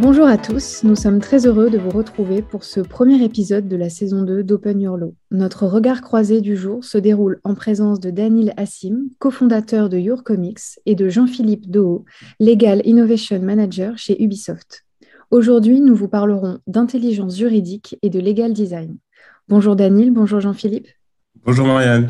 Bonjour à tous, nous sommes très heureux de vous retrouver pour ce premier épisode de la saison 2 d'Open Your Law. Notre regard croisé du jour se déroule en présence de Daniel Assim, cofondateur de Your Comics, et de Jean-Philippe Doho, Legal Innovation Manager chez Ubisoft. Aujourd'hui, nous vous parlerons d'intelligence juridique et de legal design. Bonjour Daniel, bonjour Jean-Philippe. Bonjour Marianne.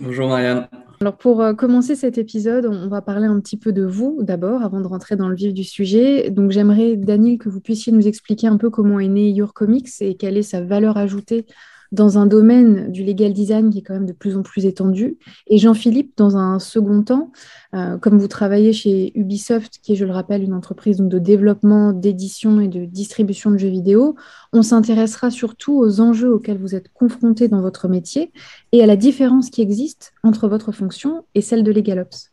Bonjour Marianne. Alors pour euh, commencer cet épisode, on va parler un petit peu de vous d'abord avant de rentrer dans le vif du sujet. Donc j'aimerais, Daniel, que vous puissiez nous expliquer un peu comment est né Your Comics et quelle est sa valeur ajoutée dans un domaine du legal design qui est quand même de plus en plus étendu. Et Jean-Philippe, dans un second temps, euh, comme vous travaillez chez Ubisoft, qui est, je le rappelle, une entreprise de développement, d'édition et de distribution de jeux vidéo, on s'intéressera surtout aux enjeux auxquels vous êtes confrontés dans votre métier et à la différence qui existe entre votre fonction et celle de LegalOps.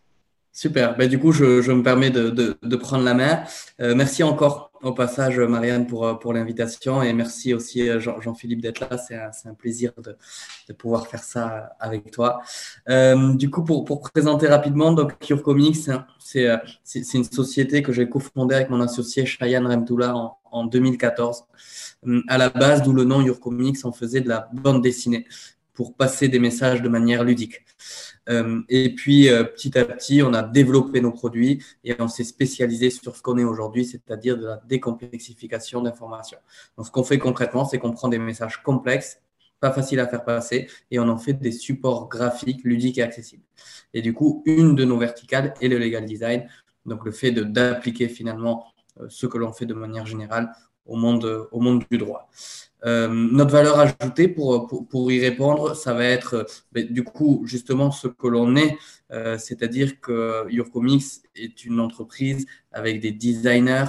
Super. Ben, du coup, je, me permets de, prendre la main. Euh, merci encore au passage, Marianne, pour, euh, pour l'invitation et merci aussi euh, Jean-Philippe d'être là. C'est un, plaisir de, pouvoir faire ça avec toi. du coup, pour, présenter rapidement, donc Cure Comics, c'est une société que j'ai cofondée avec mon associé Cheyenne Remtoula en, en 2014. À la base, d'où le nom Your Comics, on faisait de la bande dessinée pour passer des messages de manière ludique. Euh, et puis, euh, petit à petit, on a développé nos produits et on s'est spécialisé sur ce qu'on est aujourd'hui, c'est-à-dire de la décomplexification d'informations. Donc, ce qu'on fait concrètement, c'est qu'on prend des messages complexes, pas faciles à faire passer, et on en fait des supports graphiques, ludiques et accessibles. Et du coup, une de nos verticales est le legal design, donc le fait d'appliquer finalement euh, ce que l'on fait de manière générale au monde, au monde du droit. Euh, notre valeur ajoutée pour, pour, y répondre, ça va être ben, du coup justement ce que l'on est, euh, c'est-à-dire que Your Comics est une entreprise avec des designers,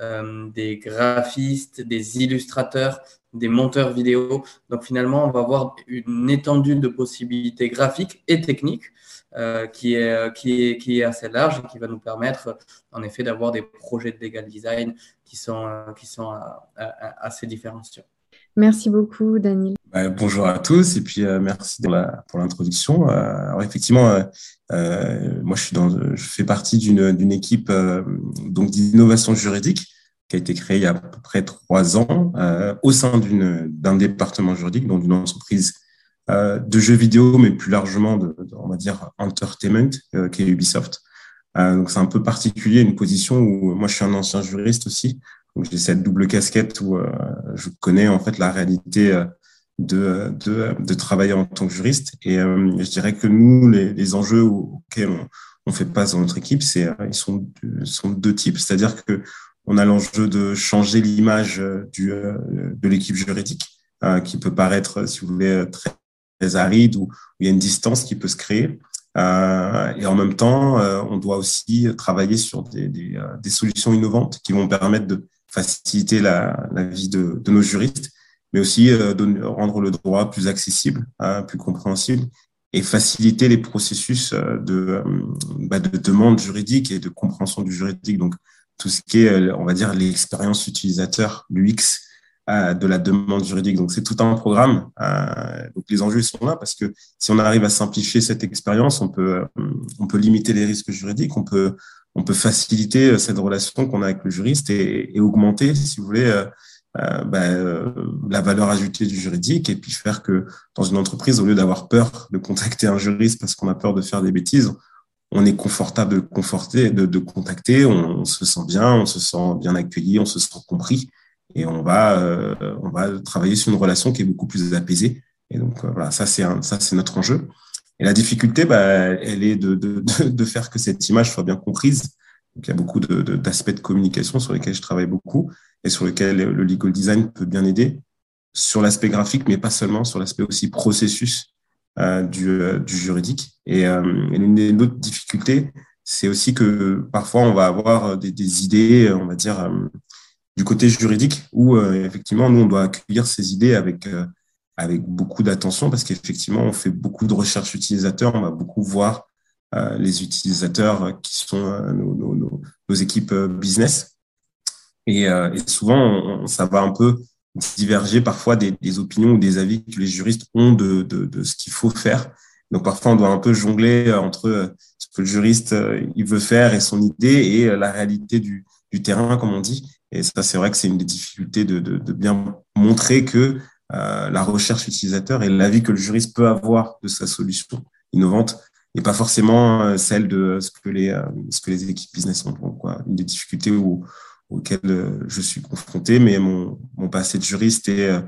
euh, des graphistes, des illustrateurs, des monteurs vidéo. Donc finalement, on va avoir une étendue de possibilités graphiques et techniques euh, qui, est, qui, est, qui est assez large et qui va nous permettre en effet d'avoir des projets de legal design qui sont, qui sont assez différenciés. Merci beaucoup, Daniel. Bah, bonjour à tous et puis euh, merci pour l'introduction. Euh, alors effectivement, euh, moi je suis dans, je fais partie d'une équipe donc d'innovation juridique qui a été créée il y a à peu près trois ans au sein d'un département juridique, donc d'une entreprise de jeux vidéo, mais plus largement de, on va dire entertainment, qui est Ubisoft. donc c'est un peu particulier, une position où moi je suis un ancien juriste aussi, donc j'ai cette double casquette où euh, je connais en fait la réalité euh, de, de, de, travailler en tant que juriste. Et euh, je dirais que nous, les, les enjeux auxquels on, on, fait face dans notre équipe, c'est ils sont, sont deux types. C'est-à-dire que on a l'enjeu de changer l'image du, de l'équipe juridique, qui peut paraître, si vous voulez, très, aride, où, il y a une distance qui peut se créer. Euh, et en même temps, on doit aussi travailler sur des, des, des, solutions innovantes qui vont permettre de faciliter la, vie de, de, nos juristes, mais aussi euh, de rendre le droit plus accessible, hein, plus compréhensible et faciliter les processus euh, de, euh, bah, de demande juridique et de compréhension du juridique. Donc, tout ce qui est, on va dire, l'expérience utilisateur, l'UX de la demande juridique. Donc, c'est tout un programme. donc, les enjeux sont là parce que si on arrive à simplifier cette expérience, on peut, on peut limiter les risques juridiques, on peut on peut faciliter euh, cette relation qu'on a avec le juriste et, et augmenter, si vous voulez, euh, euh, bah, euh, la valeur ajoutée du juridique et puis faire que dans une entreprise, au lieu d'avoir peur de contacter un juriste parce qu'on a peur de faire des bêtises, on est confortable de, conforter, de, de contacter, on, se sent bien, on se sent bien accueilli, on se sent compris et on va, euh, on va travailler sur une relation qui est beaucoup plus apaisée. Et donc voilà, ça c'est ça c'est notre enjeu. Et la difficulté, bah, elle est de, de, de, faire que cette image soit bien comprise. Donc, il y a beaucoup d'aspects de, communication sur lesquels je travaille beaucoup et sur lesquels le legal design peut bien aider sur l'aspect graphique, mais pas seulement, sur l'aspect aussi processus euh, du, euh, du, juridique. Et, euh, une des autres difficultés, c'est aussi que parfois on va avoir des, des idées, on va dire, euh, du côté juridique, où euh, effectivement nous on doit accueillir ces idées avec avec beaucoup d'attention parce qu'effectivement, on fait beaucoup de recherches utilisateurs, on va beaucoup voir euh, les utilisateurs qui sont euh, nos, nos, nos, équipes euh, business. Et, euh, et souvent, on, ça va un peu diverger parfois des, des, opinions ou des avis que les juristes ont de, de, de ce qu'il faut faire. Donc parfois, on doit un peu jongler entre ce que le juriste il veut faire et son idée et la réalité du, du terrain, comme on dit. Et ça, c'est vrai que c'est une des difficultés de, de, de bien montrer que euh, la recherche utilisateur et l'avis que le juriste peut avoir de sa solution innovante n'est pas forcément euh, celle de ce que les, ce que les équipes business ont. Quoi. Une des difficultés auxquelles je suis confronté, mais mon, passé de juriste et,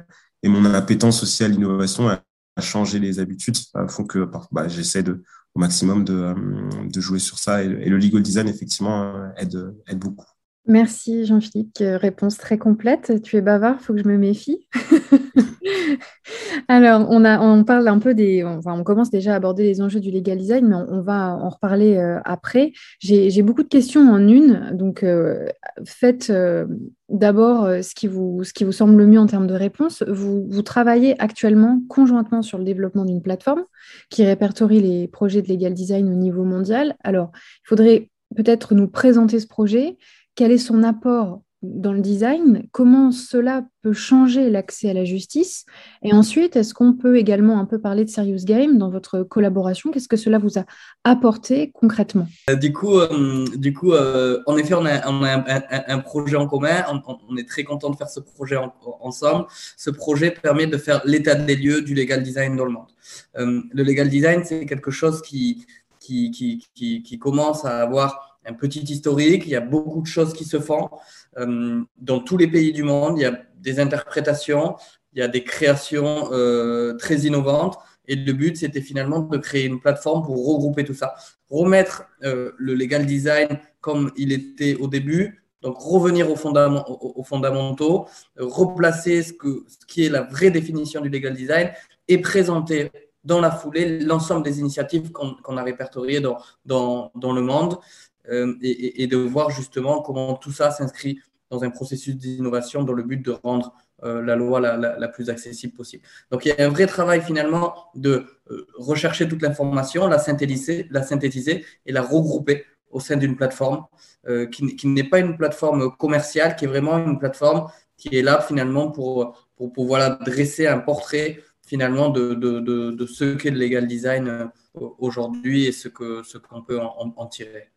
et mon appétence aussi à l'innovation a, changé les habitudes font que bah, j'essaie de au maximum de, de, jouer sur ça et, et, le legal design effectivement aide, aide beaucoup. Merci Jean-Philippe, réponse très complète. Tu es bavard, faut que je me méfie. Alors, on, a, on parle un peu des. Enfin, on commence déjà à aborder les enjeux du legal design, mais on, va en reparler euh, après. J'ai beaucoup de questions en une. Donc, euh, faites euh, d'abord ce, qui vous, ce qui vous semble le mieux en termes de réponse. Vous, vous travaillez actuellement conjointement sur le développement d'une plateforme qui répertorie les projets de legal design au niveau mondial. Alors, il faudrait peut-être nous présenter ce projet quel est son apport dans le design, comment cela peut changer l'accès à la justice, et ensuite, est-ce qu'on peut également un peu parler de Serious Game dans votre collaboration? Qu'est-ce que cela vous a apporté concrètement? Euh, Du coup, euh, du coup euh, en effet, on a, un, projet en commun, on, est très content de faire ce projet ensemble. Ce projet permet de faire l'état des lieux du legal design dans le monde. le legal design, c'est quelque chose qui, qui, qui, qui commence à avoir un petit historique, il y a beaucoup de choses qui se font euh, dans tous les pays du monde, il y a des interprétations, il y a des créations euh, très innovantes. Et le but, c'était finalement de créer une plateforme pour regrouper tout ça, remettre euh, le legal design comme il était au début, donc revenir aux, fondamentaux, replacer ce, qui est la vraie définition du legal design et présenter dans la foulée l'ensemble des initiatives qu'on a répertoriées dans, le monde. Euh, et, de voir justement comment tout ça s'inscrit dans un processus d'innovation dans le but de rendre euh, la loi la, plus accessible possible. Donc il y a un vrai travail finalement de euh, rechercher toute l'information, la synthétiser, la synthétiser et la regrouper au sein d'une plateforme qui, n'est pas une plateforme commerciale, qui est vraiment une plateforme qui est là finalement pour, pour, pour dresser un portrait finalement de, ce qu'est le legal design aujourd'hui et ce qu'on ce qu'on peut en tirer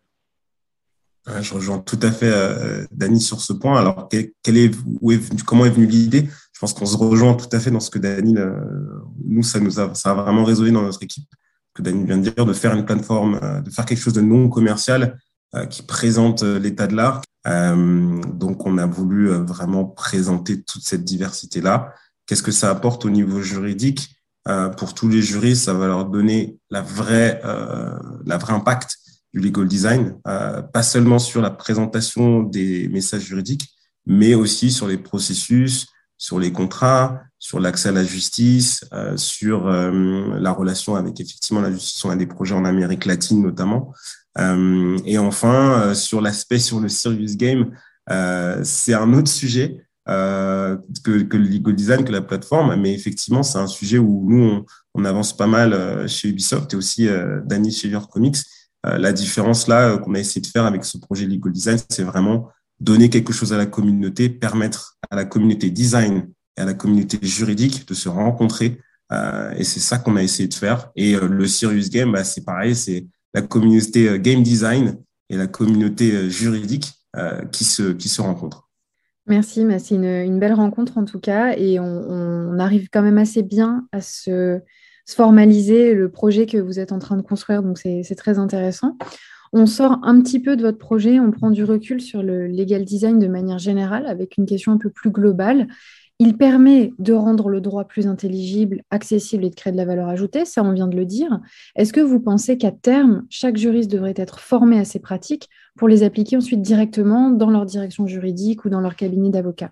je rejoins tout à fait euh, Dany sur ce point. Alors, quel, est, où est comment est venue l'idée? Je pense qu'on se rejoint tout à fait dans ce que Dany, euh, nous, ça nous a, ça a vraiment résonné dans notre équipe, que Dany vient de dire, de faire une plateforme, euh, de faire quelque chose de non commercial euh, qui présente euh, l'état de l'art. donc, on a voulu vraiment présenter toute cette diversité-là. Qu'est-ce que ça apporte au niveau juridique? Pour tous les juristes, ça va leur donner la vraie, la vraie impact du legal design, euh, pas seulement sur la présentation des messages juridiques, mais aussi sur les processus, sur les contrats, sur l'accès à la justice, euh, sur euh, la relation avec effectivement la justice. On a des projets en Amérique latine notamment. Euh, et enfin, euh, sur l'aspect sur le serious game, c'est un autre sujet que, que, le legal design, que la plateforme, mais effectivement, c'est un sujet où nous, on, avance pas mal chez Ubisoft et aussi Danny chez Your Comics euh, la différence là euh, qu'on a essayé de faire avec ce projet Legal Design, c'est vraiment donner quelque chose à la communauté, permettre à la communauté design et à la communauté juridique de se rencontrer. Euh, et c'est ça qu'on a essayé de faire. Et le Serious Game, bah, c'est pareil, c'est la communauté game design et la communauté juridique qui, se, qui se rencontrent. Merci, c'est une, une, belle rencontre en tout cas, et on, on, arrive quand même assez bien à se, formaliser le projet que vous êtes en train de construire. Donc, c'est très intéressant. On sort un petit peu de votre projet, on prend du recul sur le legal design de manière générale avec une question un peu plus globale. Il permet de rendre le droit plus intelligible, accessible et de créer de la valeur ajoutée, ça on vient de le dire. Est-ce que vous pensez qu'à terme, chaque juriste devrait être formé à ces pratiques pour les appliquer ensuite directement dans leur direction juridique ou dans leur cabinet d'avocat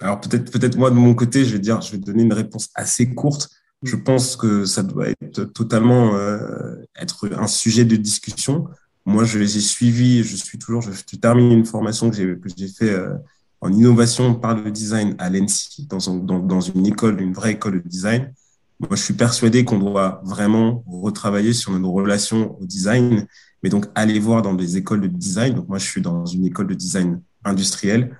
Alors peut-être peut-être moi de mon côté, je vais dire, je vais donner une réponse assez courte je pense que ça doit être totalement euh, être un sujet de discussion. Moi, je les ai suivis, je suis toujours, je, termine une formation que j'ai j'ai fait euh, en innovation par le design à l'ENSI, dans, une école, une vraie école de design. Moi, je suis persuadé qu'on doit vraiment retravailler sur nos relations au design, mais donc aller voir dans des écoles de design. Donc moi, je suis dans une école de design industriel.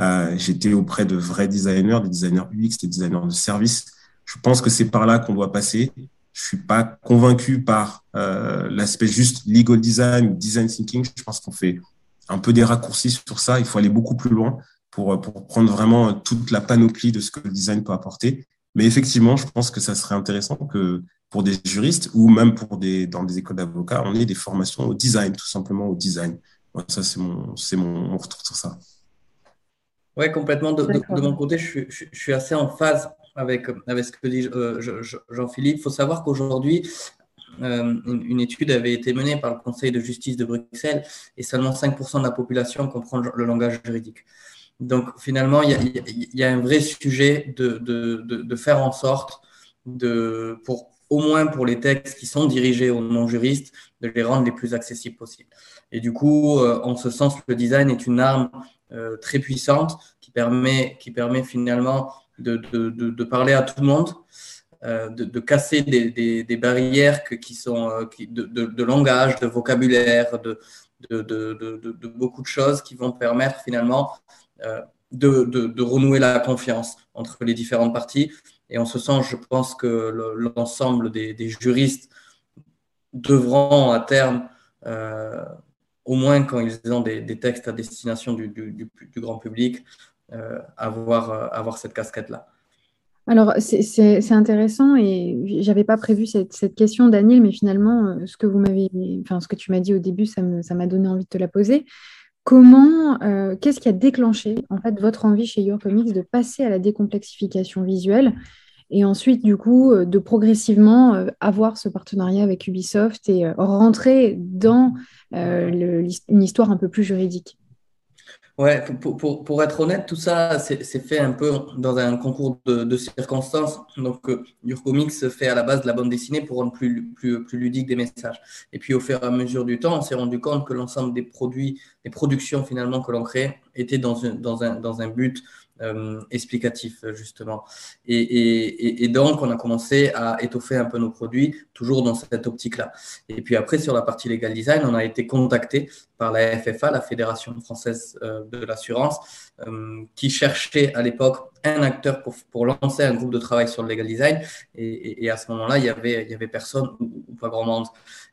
Euh, J'étais auprès de vrais designers, des designers UX, des designers de services je pense que c'est par là qu'on doit passer. Je suis pas convaincu par euh, l'aspect juste legal design ou design thinking. Je pense qu'on fait un peu des raccourcis sur ça. Il faut aller beaucoup plus loin pour, pour prendre vraiment toute la panoplie de ce que le design peut apporter. Mais effectivement, je pense que ça serait intéressant que pour des juristes ou même pour des, dans des écoles d'avocats, on ait des formations au design, tout simplement au design. ça, c'est mon, c'est mon, retour sur ça. Oui, complètement. De, mon côté, je suis, je suis, assez en phase avec, avec ce que dit euh, Jean-Philippe. Il faut savoir qu'aujourd'hui, euh, une, étude avait été menée par le Conseil de justice de Bruxelles et seulement 5% de la population comprend le langage juridique. Donc finalement, il y a, un vrai sujet de, de, de, faire en sorte, de, pour, au moins pour les textes qui sont dirigés aux non-juristes, de les rendre les plus accessibles possibles. Et du coup, euh, en ce sens, le design est une arme euh, très puissante qui permet, qui permet finalement de, parler à tout le monde, euh, de, casser des, barrières qui sont qui, de, langage, de vocabulaire, de, beaucoup de choses qui vont permettre finalement euh, de, renouer la confiance entre les différentes parties. Et en ce sens, je pense que l'ensemble des, juristes devront à terme, euh, au moins quand ils ont des, textes à destination du, grand public, euh, avoir, avoir cette casquette-là. Alors, c'est intéressant et j'avais pas prévu cette, cette, question, Daniel, mais finalement, ce que vous enfin, ce que tu m'as dit au début, ça m'a donné envie de te la poser. Comment, euh, qu'est-ce qui a déclenché en fait votre envie chez Your Comics de passer à la décomplexification visuelle et ensuite du coup euh, de progressivement euh, avoir ce partenariat avec Ubisoft et rentrer dans une histoire un peu plus juridique? Ouais, pour, pour, pour, être honnête, tout ça, c'est fait un peu dans un concours de, circonstances. Donc, euh, Comics se fait à la base de la bande dessinée pour rendre plus, ludique des messages. Et puis, au fur et à mesure du temps, on s'est rendu compte que l'ensemble des produits, des productions finalement que l'on crée étaient dans un but euh, explicatif justement. Et, et, donc, on a commencé à étoffer un peu nos produits, toujours dans cette optique-là. Et puis après, sur la partie legal design, on a été contacté par la FFA, la Fédération française euh, de l'assurance, euh, qui cherchait à l'époque un acteur pour, pour, lancer un groupe de travail sur le legal design. Et, et à ce moment-là, il y avait, y avait personne ou, pas grand monde.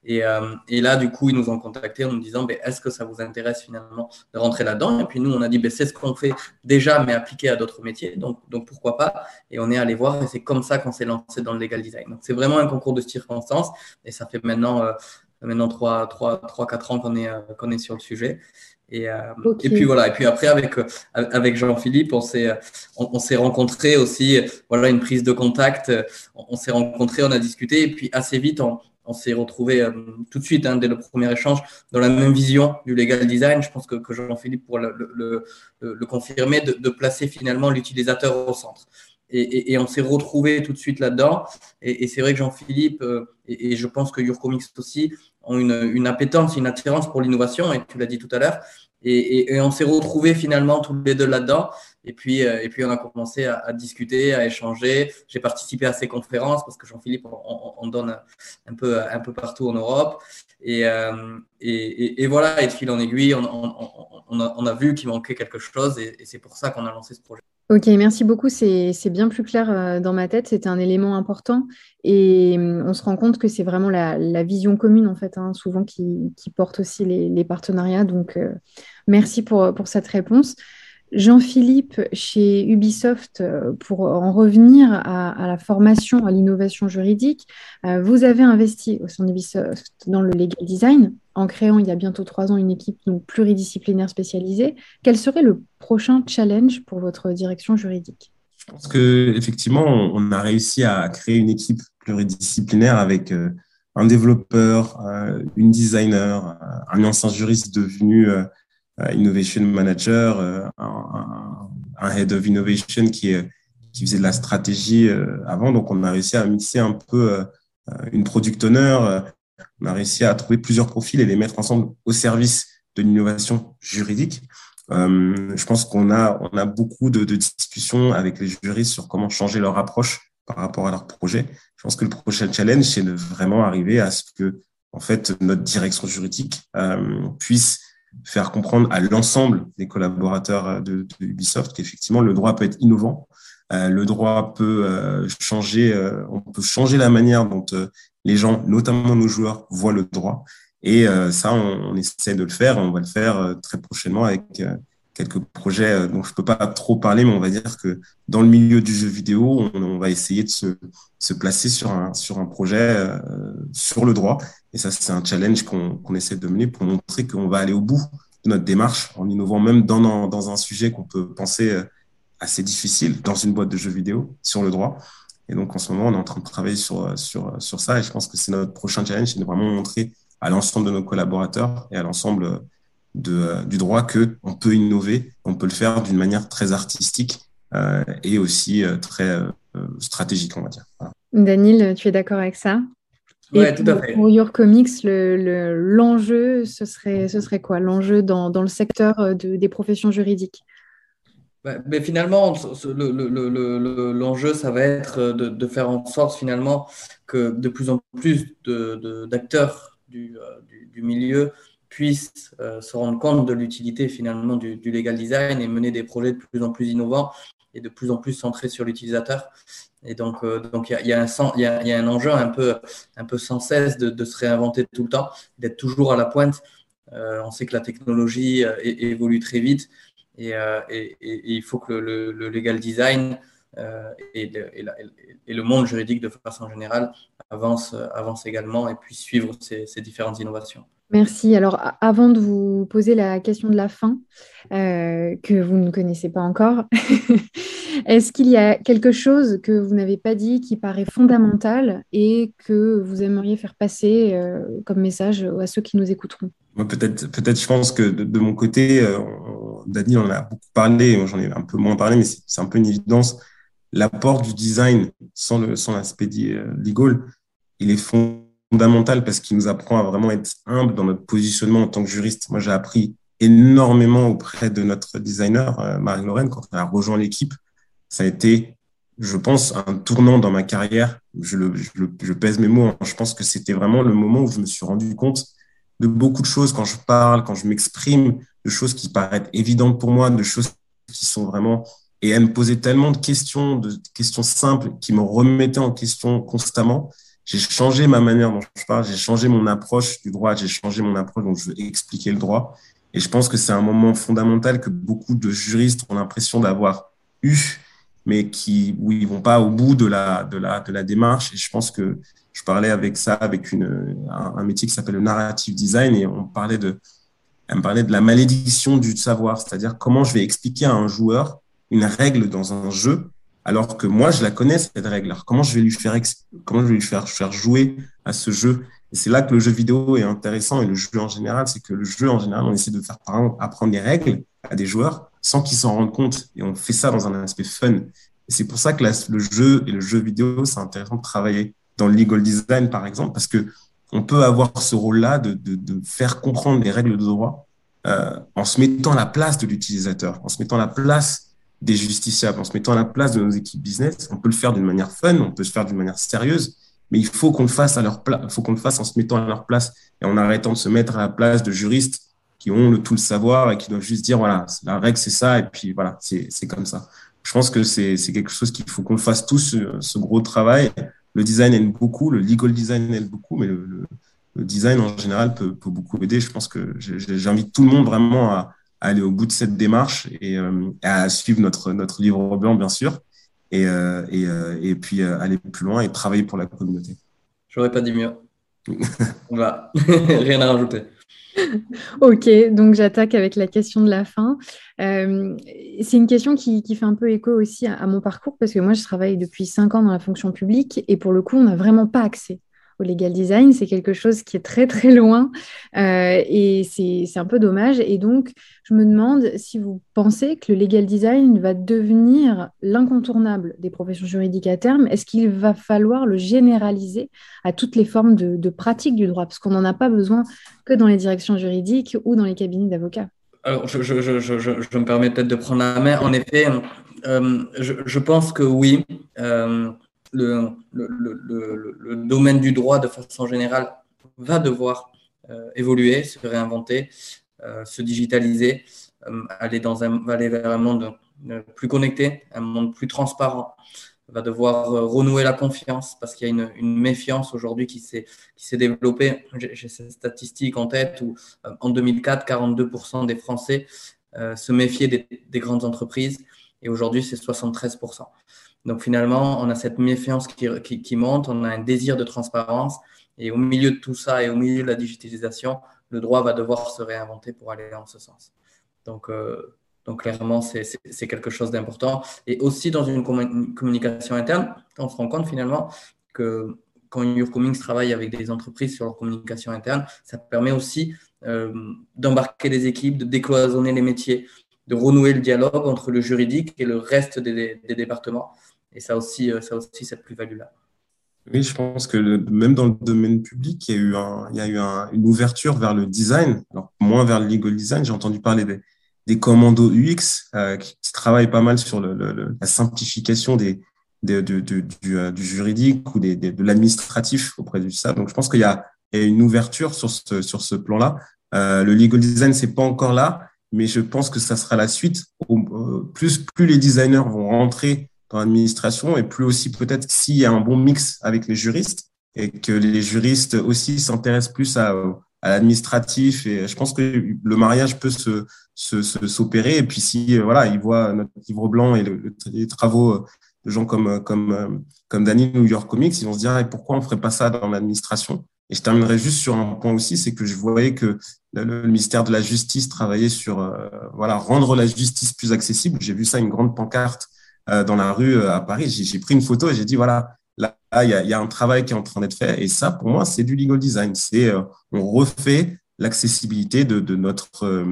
Et, euh, et, là, du coup, ils nous ont contactés en nous disant ben, est-ce que ça vous intéresse finalement de rentrer là-dedans? Et puis nous, on a dit ben, c'est ce qu'on fait déjà, mais appliqué à d'autres métiers. Donc, donc pourquoi pas? Et on est allé voir et c'est comme ça qu'on s'est lancé dans le legal design. Donc c'est vraiment un concours de circonstances et ça fait maintenant, euh, maintenant 3, 3, 3, 4 ans qu'on est, euh, qu'on est sur le sujet. Et, et, puis voilà. Et puis après, avec, avec Jean-Philippe, on s'est, on, s'est rencontrés aussi. Voilà, une prise de contact. On, on s'est rencontrés, on a discuté. Et puis assez vite, on, on s'est retrouvé euh, tout de suite, hein, dès le premier échange, dans la même vision du legal design. Je pense que, Jean-Philippe pourra le, confirmer, de, placer finalement l'utilisateur au centre. Et, on s'est retrouvé tout de suite là-dedans. Et, c'est vrai que Jean-Philippe, euh, et, je pense que Comics aussi, ont une, une appétence, une attirance pour l'innovation, et tu l'as dit tout à l'heure. Et, on s'est retrouvé finalement tous les deux là-dedans. Et puis, euh, et puis, on a commencé à, discuter, à échanger. J'ai participé à ces conférences parce que Jean-Philippe, on, donne un peu, un peu partout en Europe. Et, euh, et, voilà, et de fil en aiguille, on, on a, vu qu'il manquait quelque chose et, c'est pour ça qu'on a lancé ce projet. Ok, merci beaucoup. C'est bien plus clair euh, dans ma tête. C'était un élément important et on se rend compte que c'est vraiment la, vision commune en fait, hein, souvent qui, qui, porte aussi les, partenariats. Donc, merci pour, pour cette réponse. Jean-Philippe, chez Ubisoft, euh, pour en revenir à, la formation, à l'innovation juridique, euh, vous avez investi au sein d'Ubisoft dans le legal design en créant il y a bientôt trois ans une équipe pluridisciplinaire spécialisée. Quel serait le prochain challenge pour votre direction juridique? Je pense qu'effectivement, on a réussi à créer une équipe pluridisciplinaire avec euh, un développeur, une designer, un ancien juriste devenu innovation manager, euh, un, head of innovation qui, qui faisait de la stratégie euh, avant. Donc, on a réussi à mixer un peu une product owner. on a réussi à trouver plusieurs profils et les mettre ensemble au service de l'innovation juridique. Euh, je pense qu'on a, on a beaucoup de, discussions avec les juristes sur comment changer leur approche par rapport à leur projet. Je pense que le prochain challenge, c'est de vraiment arriver à ce que, en fait, notre direction juridique euh, puisse faire comprendre à l'ensemble des collaborateurs euh, de, Ubisoft qu'effectivement le droit peut être innovant, euh, le droit peut euh, changer, on peut changer la manière dont les gens, notamment nos joueurs, voient le droit. Et ça, on, essaie de le faire. On va le faire très prochainement avec quelques projets dont je peux pas trop parler, mais on va dire que dans le milieu du jeu vidéo, on, va essayer de se, placer sur un projet sur le droit. Et ça, c'est un challenge qu'on essaie de mener pour montrer qu'on va aller au bout de notre démarche en innovant même dans, un sujet qu'on peut penser assez difficile dans une boîte de jeux vidéo sur le droit. Et donc, en ce moment, on est en train de travailler sur, sur, sur ça. Et je pense que c'est notre prochain challenge, c'est de vraiment montrer à l'ensemble de nos collaborateurs et à l'ensemble du droit qu'on peut innover, on peut le faire d'une manière très artistique euh, et aussi euh, très euh, stratégique, on va dire. Daniel, tu es d'accord avec ça? Oui, tout à fait. Pour Your Comics, l'enjeu, le, ce, serait, ce serait quoi? L'enjeu dans, dans, le secteur de, des professions juridiques mais finalement, l'enjeu, ça va être de, de, faire en sorte finalement que de plus en plus d'acteurs du, du, du, milieu puissent euh, se rendre compte de l'utilité finalement du, du, legal design et mener des projets de plus en plus innovants et de plus en plus centrés sur l'utilisateur. Et donc, euh, donc il y, y, a y, a, un enjeu un peu, un peu sans cesse de, se réinventer tout le temps, d'être toujours à la pointe. Euh, on sait que la technologie évolue très vite et, il faut que le, le legal design et, le, monde juridique de façon générale avance, avance également et puisse suivre ces, différentes innovations. Merci. Alors, avant de vous poser la question de la fin, euh, que vous ne connaissez pas encore, est-ce qu'il y a quelque chose que vous n'avez pas dit qui paraît fondamental et que vous aimeriez faire passer euh, comme message à ceux qui nous écouteront? Peut-être, peut-être, je pense que de, mon côté, euh, Daniel en a beaucoup parlé, j'en ai un peu moins parlé, mais c'est un peu une évidence. L'apport du design sans, l'aspect euh, legal, il est fondamental fondamental parce qu'il nous apprend à vraiment être humble dans notre positionnement en tant que juriste. Moi, j'ai appris énormément auprès de notre designer, euh, Marie-Lorraine, quand elle a rejoint l'équipe. Ça a été, je pense, un tournant dans ma carrière. Je, le, je, pèse mes mots. Hein. Je pense que c'était vraiment le moment où je me suis rendu compte de beaucoup de choses quand je parle, quand je m'exprime, de choses qui paraissent évidentes pour moi, de choses qui sont vraiment... Et elle me posait tellement de questions, de questions simples qui me remettaient en question constamment j'ai changé ma manière dont je parle, j'ai changé mon approche du droit, j'ai changé mon approche dont je veux expliquer le droit. Et je pense que c'est un moment fondamental que beaucoup de juristes ont l'impression d'avoir eu, mais qui, où ils vont pas au bout de la, de la, de la démarche. Et je pense que je parlais avec ça, avec une, un, métier qui s'appelle le narrative design, et on parlait de, elle me parlait de la malédiction du savoir, c'est-à-dire comment je vais expliquer à un joueur une règle dans un jeu alors que moi, je la connais, cette règle. Alors, comment je vais lui faire, comment je vais lui faire, jouer à ce jeu? Et c'est là que le jeu vidéo est intéressant et le jeu en général, c'est que le jeu en général, on essaie de faire apprendre des règles à des joueurs sans qu'ils s'en rendent compte. Et on fait ça dans un aspect fun. Et c'est pour ça que le jeu et le jeu vidéo, c'est intéressant de travailler dans le legal design, par exemple, parce que on peut avoir ce rôle-là de, faire comprendre les règles de droit euh, en se mettant à la place de l'utilisateur, en se mettant à la place des justiciables, en se mettant à la place de nos équipes business. On peut le faire d'une manière fun, on peut le faire d'une manière sérieuse, mais il faut qu'on fasse faut qu'on le fasse en se mettant à leur place et en arrêtant de se mettre à la place de juristes qui ont le tout le savoir et qui doivent juste dire voilà, la règle c'est ça et puis voilà, c'est comme ça. Je pense que c'est quelque chose qu'il faut qu'on fasse tous, ce, gros travail. Le design aide beaucoup, le legal design aide beaucoup, mais le, le, design en général peut, peut, beaucoup aider. Je pense que j'invite tout le monde vraiment à, aller au bout de cette démarche et euh, à suivre notre, notre livre blanc, bien sûr, et, euh, et, euh, et puis aller plus loin et travailler pour la communauté. J'aurais pas dit mieux. On va. Rien à rajouter. Ok, donc j'attaque avec la question de la fin. Euh, c'est une question qui, fait un peu écho aussi à, à, mon parcours parce que moi, je travaille depuis cinq ans dans la fonction publique et pour le coup, on n'a vraiment pas accès au legal design. C'est quelque chose qui est très très loin euh, et c'est un peu dommage. Et donc, je me demande si vous pensez que le legal design va devenir l'incontournable des professions juridiques à terme. Est-ce qu'il va falloir le généraliser à toutes les formes de, de pratique du droit? Parce qu'on n'en a pas besoin que dans les directions juridiques ou dans les cabinets d'avocats. Alors, je, je, je, je, me permets peut-être de prendre la main. En effet, euh, je, pense que oui. Euh, le, le, le, le, domaine du droit de façon générale va devoir euh, évoluer, se réinventer, euh, se digitaliser, euh, aller, dans un, aller vers un monde plus connecté, un monde plus transparent, va devoir renouer la confiance parce qu'il y a une, une méfiance aujourd'hui qui s'est développée. J'ai cette statistique en tête où en 2004, 42% des Français se méfiaient des, des grandes entreprises et aujourd'hui c'est 73%. Donc finalement, on a cette méfiance qui, monte, on a un désir de transparence et au milieu de tout ça et au milieu de la digitalisation, le droit va devoir se réinventer pour aller en ce sens. Donc, euh, donc clairement, c'est quelque chose d'important. Et aussi dans une communication interne, on se rend compte finalement que quand Your travaille avec des entreprises sur leur communication interne, ça permet aussi euh, d'embarquer des équipes, de décloisonner les métiers, de renouer le dialogue entre le juridique et le reste des départements. Et ça aussi, euh, ça aussi cette plus-value-là. Oui, je pense que même dans le domaine public, il y a eu, un, il y a eu une ouverture vers le design, alors moins vers le legal design. J'ai entendu parler des, des commandos UX euh, qui, travaillent pas mal sur la simplification des, euh, du, juridique ou des, de l'administratif auprès du ça. Donc, je pense qu'il y y a une ouverture sur ce, sur ce plan-là. Le legal design, c'est pas encore là, mais je pense que ça sera la suite. Euh, plus, plus les designers vont rentrer dans l'administration et plus aussi peut-être s'il y a un bon mix avec les juristes et que les juristes aussi s'intéressent plus à, à l'administratif et je pense que le mariage peut se s'opérer et puis si voilà ils voient notre livre blanc et les travaux de gens comme comme comme Danny New York Comics ils vont se dire et pourquoi on ferait pas ça dans l'administration? Et je terminerai juste sur un point aussi c'est que je voyais que le, ministère de la justice travaillait sur euh, voilà rendre la justice plus accessible. J'ai vu ça une grande pancarte euh, dans la rue euh, à Paris. J'ai pris une photo et j'ai dit, voilà, là, il y, a un travail qui est en train d'être fait. Et ça, pour moi, c'est du legal design. C'est euh, on refait l'accessibilité de, notre,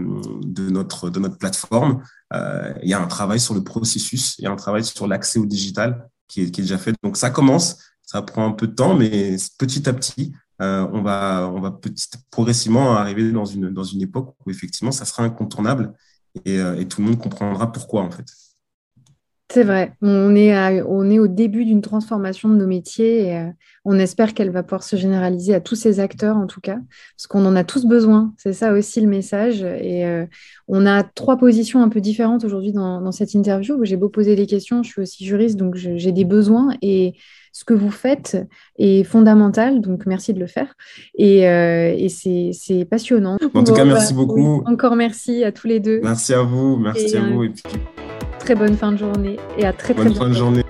de, notre, de notre plateforme. Il y a un travail sur le processus, il y a un travail sur l'accès au digital qui est, déjà fait. Donc ça commence, ça prend un peu de temps, mais petit à petit, euh, on va, on va petit, progressivement arriver dans une, dans une époque où effectivement ça sera incontournable et tout le monde comprendra pourquoi en fait. C'est vrai, on est, on est au début d'une transformation de nos métiers et euh, on espère qu'elle va pouvoir se généraliser à tous ces acteurs en tout cas, parce qu'on en a tous besoin, c'est ça aussi le message. Et euh, on a trois positions un peu différentes aujourd'hui dans, cette interview. J'ai beau poser des questions, je suis aussi juriste, donc j'ai des besoins et ce que vous faites est fondamental, donc merci de le faire. Et, euh, c'est passionnant. En tout cas, merci bah, beaucoup. encore merci à tous les deux. Merci à vous, merci à vous. Et très bonne fin de journée et à très très bonne fin de journée.